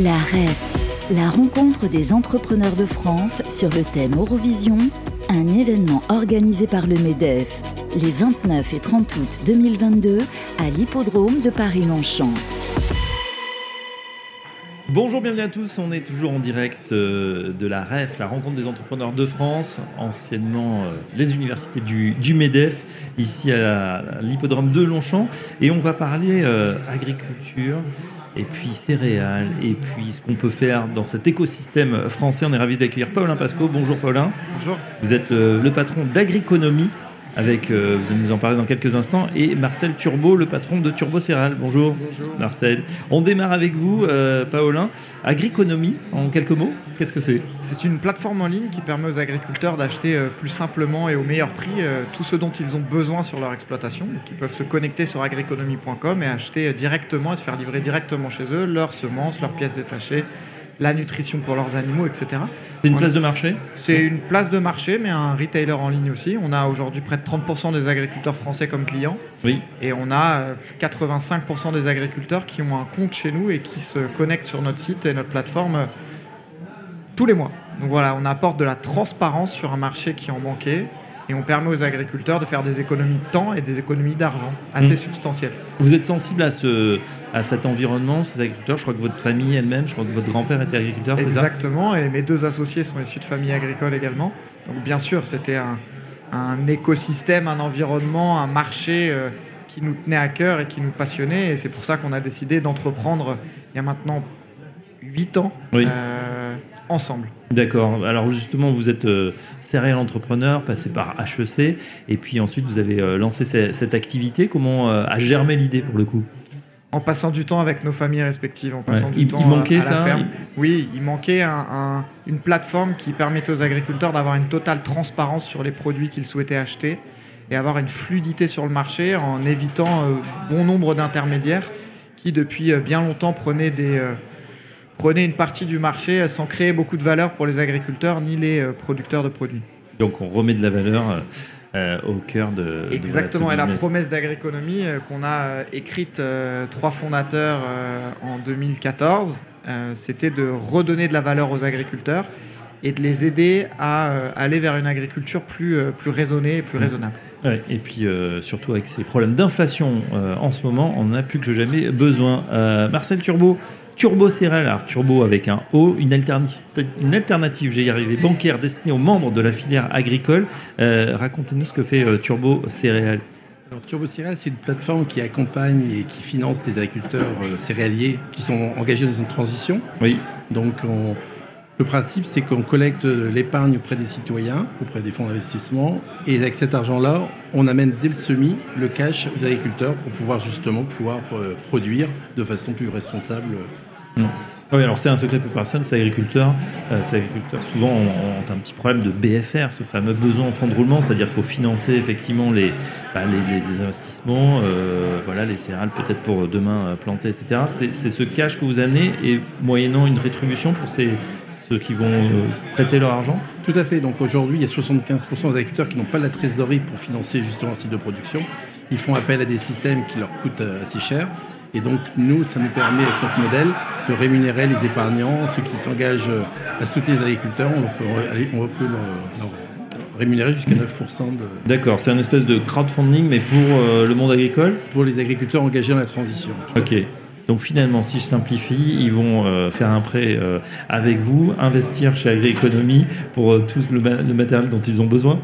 La REF, la rencontre des entrepreneurs de France sur le thème Eurovision, un événement organisé par le MEDEF les 29 et 30 août 2022 à l'hippodrome de Paris-Longchamp. Bonjour, bienvenue à tous. On est toujours en direct euh, de la REF, la rencontre des entrepreneurs de France, anciennement euh, les universités du, MEDEF, ici à l'hippodrome de Longchamp. Et on va parler euh, agriculture, et puis céréales, et puis ce qu'on peut faire dans cet écosystème français. On est ravi d'accueillir Paulin Pasco. Bonjour Paulin. Bonjour. Vous êtes le patron d'Agriconomie avec, euh, vous allez nous en parler dans quelques instants, et Marcel Turbo, le patron de Turbo Céral. Bonjour. Bonjour. Marcel. On démarre avec vous, euh, Paolin. Agriconomie, en quelques mots, qu'est-ce que c'est? C'est une plateforme en ligne qui permet aux agriculteurs d'acheter euh, plus simplement et au meilleur prix tout ce dont ils ont besoin sur leur exploitation. Donc, ils peuvent se connecter sur agriconomie.com et acheter directement et se faire livrer directement chez eux leurs semences, leurs pièces détachées, la nutrition pour leurs animaux, etc. C'est une place de marché C'est une place de marché, mais un retailer en ligne aussi. On a aujourd'hui près de 30% des agriculteurs français comme clients. Oui. Et on a 85% euh, des agriculteurs qui ont un compte chez nous et qui se connectent sur notre site et notre plateforme euh, tous les mois. Donc voilà, on apporte de la transparence sur un marché qui en manquait et on permet aux agriculteurs de faire des économies de temps et des économies d'argent assez mmh. substantielles. Vous êtes sensible à, ce, à cet environnement, ces agriculteurs? Je crois que votre famille elle-même, je crois que votre grand-père était agriculteur, c'est ça? Exactement, et mes deux associés sont issus de familles agricoles également. Donc bien sûr, c'était un, un, écosystème, un environnement, un marché euh, qui nous tenait à cœur et qui nous passionnait. Et c'est pour ça qu'on a décidé d'entreprendre il y a maintenant 8 ans. Oui. Euh, ensemble. D'accord. Alors justement, vous êtes euh, serial entrepreneur, passé par HEC, et puis ensuite vous avez euh, lancé cette, activité. Comment euh, a germé l'idée pour le coup? En passant du temps avec nos familles respectives, en passant du il, temps il manquait à, la ça, ferme. Oui, il manquait une plateforme qui permettait aux agriculteurs d'avoir une totale transparence sur les produits qu'ils souhaitaient acheter et avoir une fluidité sur le marché en évitant bon nombre d'intermédiaires qui depuis bien longtemps prenaient des prenez une partie du marché sans créer beaucoup de valeur pour les agriculteurs ni les euh, producteurs de produits. Donc on remet de la valeur euh, au cœur de... Exactement, et la promesse d'agriconomie euh, qu'on a écrite trois fondateurs en 2014, c'était de redonner de la valeur aux agriculteurs et de les aider à aller vers une agriculture plus, plus raisonnée et plus mmh. raisonnable. et puis surtout avec ces problèmes d'inflation en ce moment, on n'a plus que jamais besoin. Marcel Turbo, Turbo Céréales, alors Turbo avec un O, une alternative, une alternative j'y arrivé, bancaire destinée aux membres de la filière agricole. Euh, racontez-nous ce que fait euh, Turbo Céréales. Alors, Turbo Céréales, c'est une plateforme qui accompagne et qui finance des agriculteurs euh, céréaliers qui sont engagés dans une transition. Oui. Donc, on, le principe, c'est qu'on collecte l'épargne auprès des citoyens, auprès des fonds d'investissement, et avec cet argent-là, on amène dès le semis le cash aux agriculteurs pour pouvoir justement pouvoir produire de façon plus responsable. Mmh. Oui, alors c'est un secret pour personne, c'est agriculteurs. Euh, agriculteurs souvent ont, un petit problème de BFR, ce fameux besoin en fonds de roulement, c'est-à-dire qu'il faut financer effectivement les, bah, investissements, euh, voilà, les céréales peut-être pour demain euh, planter, etc. C'est ce cash que vous amenez et moyennant une rétribution pour ceux qui vont prêter leur argent? Tout à fait. Donc aujourd'hui, il y a 75% des agriculteurs qui n'ont pas la trésorerie pour financer justement un site de production. Ils font appel à des systèmes qui leur coûtent assez cher. Et donc, nous, ça nous permet, avec notre modèle, de rémunérer les épargnants, ceux qui s'engagent à soutenir les agriculteurs. On peut, on leur, rémunérer jusqu'à 9% de... D'accord, c'est un espèce de crowdfunding, mais pour euh, le monde agricole? Pour les agriculteurs engagés dans la transition. Ok. Donc finalement, si je simplifie, ils vont euh, faire un prêt euh, avec vous, investir chez Agri-Économie pour tout le, matériel dont ils ont besoin?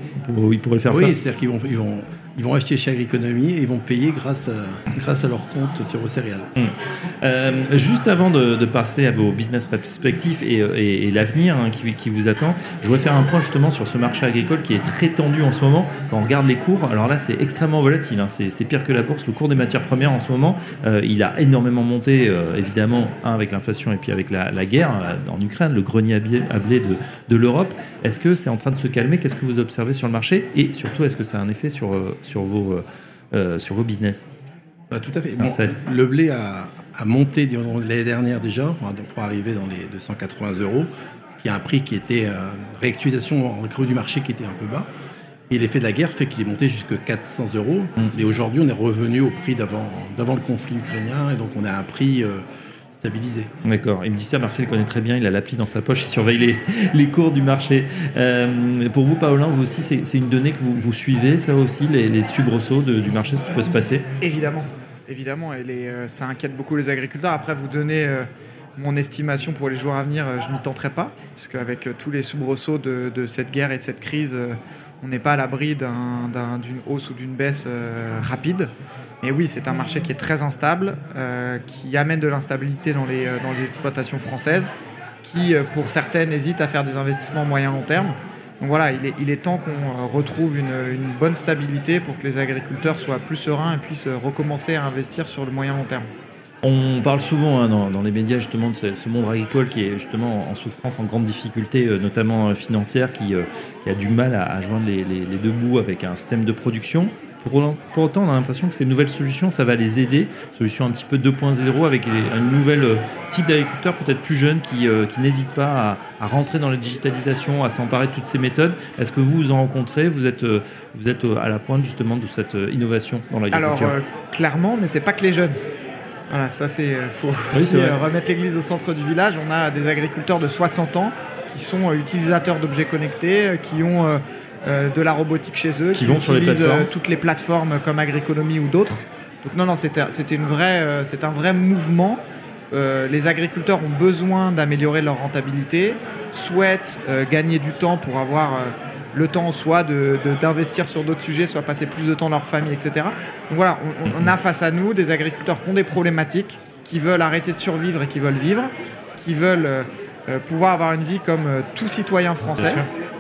ils pourraient faire ça? Oui, c'est-à-dire qu'ils vont, ils vont ils vont acheter chez Agriconomie et ils vont payer grâce à, grâce à leur compte Tiro Céréales. Hum. Euh, juste avant de, passer à vos business respectifs et, et, l'avenir hein, qui, vous attend, je voudrais faire un point justement sur ce marché agricole qui est très tendu en ce moment. Quand on regarde les cours, alors là c'est extrêmement volatile, hein, c'est pire que la bourse. Le cours des matières premières en ce moment, euh, il a énormément monté, euh, évidemment, avec l'inflation et puis avec la, guerre en Ukraine, le grenier à blé de l'Europe. Est-ce que c'est en train de se calmer? Qu'est-ce que vous observez sur le marché? Et surtout, est-ce que ça a un effet sur sur vos, euh, euh, sur vos business bah, Tout à fait. le blé a, monté l'année dernière déjà, pour arriver dans les 280 euros, ce qui est un prix qui était une euh, réactualisation en creux du marché qui était un peu bas. Et l'effet de la guerre fait qu'il est monté jusqu'à 400 euros. Mm. Mais aujourd'hui, on est revenu au prix d'avant le conflit ukrainien. Et donc, on a un prix D'accord. Il me dit ça, Marcel connaît très bien, il a l'appli dans sa poche, il surveille les, les cours du marché. Euh, pour vous, Paolin, vous aussi, c'est une donnée que vous, vous, suivez, ça aussi, les, les du marché, ce qui peut se passer? Évidemment, évidemment. Et les, euh, ça inquiète beaucoup les agriculteurs. Après, vous donnez euh, mon estimation pour les jours à venir, je n'y tenterai pas, parce qu'avec tous les soubresauts de, de, cette guerre et de cette crise, on n'est pas à l'abri d'une un, hausse ou d'une baisse rapide. Mais oui, c'est un marché qui est très instable, euh, qui amène de l'instabilité dans les, les exploitations françaises, qui, pour certaines, hésitent à faire des investissements moyen long terme. Donc voilà, il est, temps qu'on retrouve une, une, bonne stabilité pour que les agriculteurs soient plus sereins et puissent recommencer à investir sur le moyen long terme. On parle souvent hein, dans, les médias justement de ce, monde agricole qui est justement en souffrance, en grande difficulté, euh, notamment financière, qui, euh, qui, a du mal à, joindre les, deux bouts avec un système de production. Pour, autant, on a l'impression que ces nouvelles solutions, ça va les aider. Solution un petit peu 2.0 avec un nouvel euh, type d'agriculteur, peut-être plus jeune, qui, euh, n'hésite pas à, rentrer dans la digitalisation, à s'emparer de toutes ces méthodes. Est-ce que vous vous en rencontrez? Vous êtes, euh, vous êtes à la pointe justement de cette innovation dans l'agriculture? Alors, clairement, mais c'est pas que les jeunes. Voilà, ça c'est. faut Oui, aussi remettre l'église au centre du village. On a des agriculteurs de 60 ans qui sont utilisateurs d'objets connectés, qui ont euh, de la robotique chez eux, qui, qui vont utilisent sur les toutes les plateformes comme Agriconomie ou d'autres. Donc non, non, c'était une vraie, euh, c'est un vrai mouvement. Euh, les agriculteurs ont besoin d'améliorer leur rentabilité, souhaitent euh, gagner du temps pour avoir le temps soit d'investir de, de, sur d'autres sujets, soit passer plus de temps dans leur famille, etc. Donc voilà, on, on, a face à nous des agriculteurs qui ont des problématiques, qui veulent arrêter de survivre et qui veulent vivre, qui veulent euh, pouvoir avoir une vie comme euh, tout citoyen français.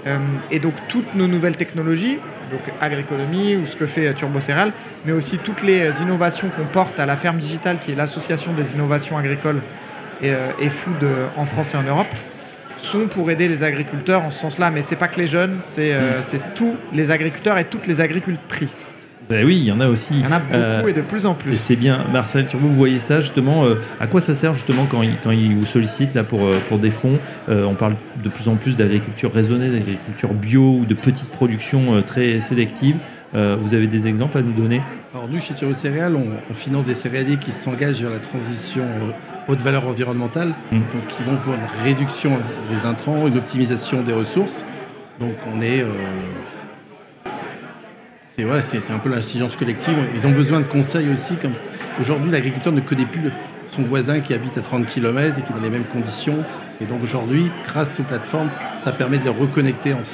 Euh, et donc toutes nos nouvelles technologies, donc agroéconomie ou ce que fait Turbo Céréales, mais aussi toutes les innovations qu'on porte à la ferme digitale, qui est l'association des innovations agricoles et, et food en France et en Europe, sont pour aider les agriculteurs en ce sens-là. Mais c'est pas que les jeunes, c'est euh, tous les agriculteurs et toutes les agricultrices. Ben oui, il y en a aussi. Il y en a beaucoup euh, et de plus en plus. C'est bien, Marcel vous voyez ça justement. Euh, à quoi ça sert justement quand ils quand il vous sollicitent là pour, pour des fonds euh, On parle de plus en plus d'agriculture raisonnée, d'agriculture bio ou de petites productions très sélectives. vous avez des exemples à nous donner? Alors nous, chez Turbo Céréales, on, on, finance des céréaliers qui s'engagent vers la transition haute valeur environnementale, mmh. donc qui vont pour une réduction des intrants, une optimisation des ressources. Donc on est c'est ouais, un peu l'intelligence collective. Ils ont besoin de conseils aussi. Comme aujourd'hui, l'agriculteur ne connaît plus son voisin qui habite à 30 km et qui est dans les mêmes conditions. Et donc aujourd'hui, grâce aux plateformes, ça permet de les reconnecter ensemble.